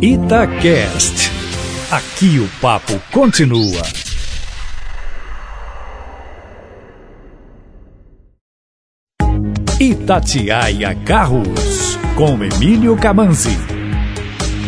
Itacast. Aqui o papo continua. Itatiaia Carros, com Emílio Camanzi.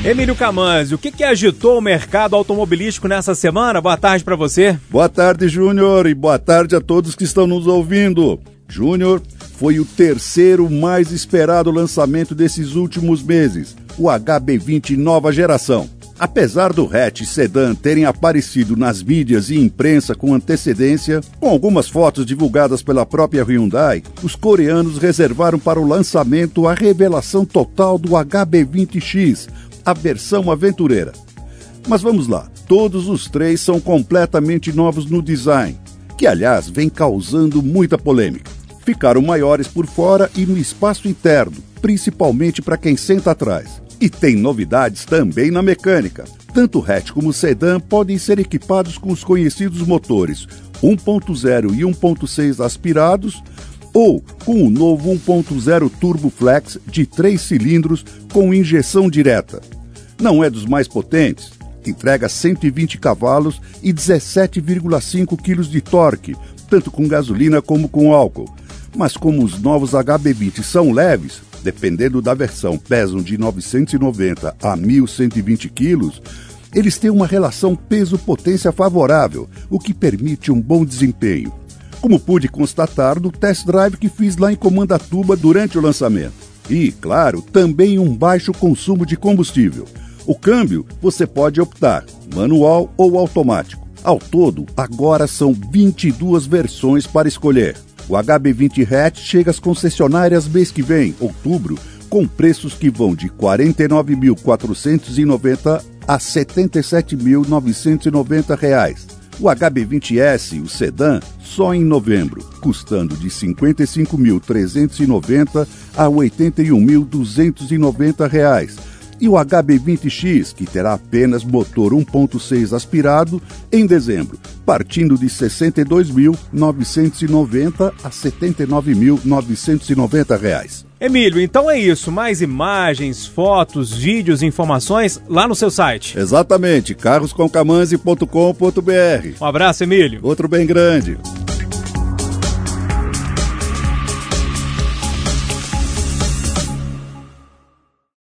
Emílio Camanzi, o que, que agitou o mercado automobilístico nessa semana? Boa tarde para você. Boa tarde, Júnior, e boa tarde a todos que estão nos ouvindo. Júnior, foi o terceiro mais esperado lançamento desses últimos meses, o HB20 nova geração. Apesar do hatch sedã terem aparecido nas mídias e imprensa com antecedência, com algumas fotos divulgadas pela própria Hyundai, os coreanos reservaram para o lançamento a revelação total do HB20X, a versão aventureira. Mas vamos lá, todos os três são completamente novos no design, que aliás vem causando muita polêmica. Ficaram maiores por fora e no espaço interno, principalmente para quem senta atrás. E tem novidades também na mecânica. Tanto hatch como sedã podem ser equipados com os conhecidos motores 1.0 e 1.6 aspirados ou com o novo 1.0 Turbo Flex de 3 cilindros com injeção direta. Não é dos mais potentes, entrega 120 cavalos e 17,5 kg de torque, tanto com gasolina como com álcool. Mas como os novos HB20 são leves, dependendo da versão, pesam de 990 a 1120 quilos, eles têm uma relação peso-potência favorável, o que permite um bom desempenho. Como pude constatar no test drive que fiz lá em Comandatuba durante o lançamento. E, claro, também um baixo consumo de combustível. O câmbio você pode optar, manual ou automático. Ao todo, agora são 22 versões para escolher. O HB20 hatch chega às concessionárias mês que vem, outubro, com preços que vão de R$ 49.490 a R$ 77.990. O HB20S, o sedã, só em novembro, custando de R$ 55.390 a R$ 81.290 e o HB20X, que terá apenas motor 1.6 aspirado, em dezembro, partindo de R$ 62.990 a R$ 79.990. Emílio, então é isso. Mais imagens, fotos, vídeos, informações lá no seu site. Exatamente, carroscomcamanzi.com.br. Um abraço, Emílio. Outro bem grande.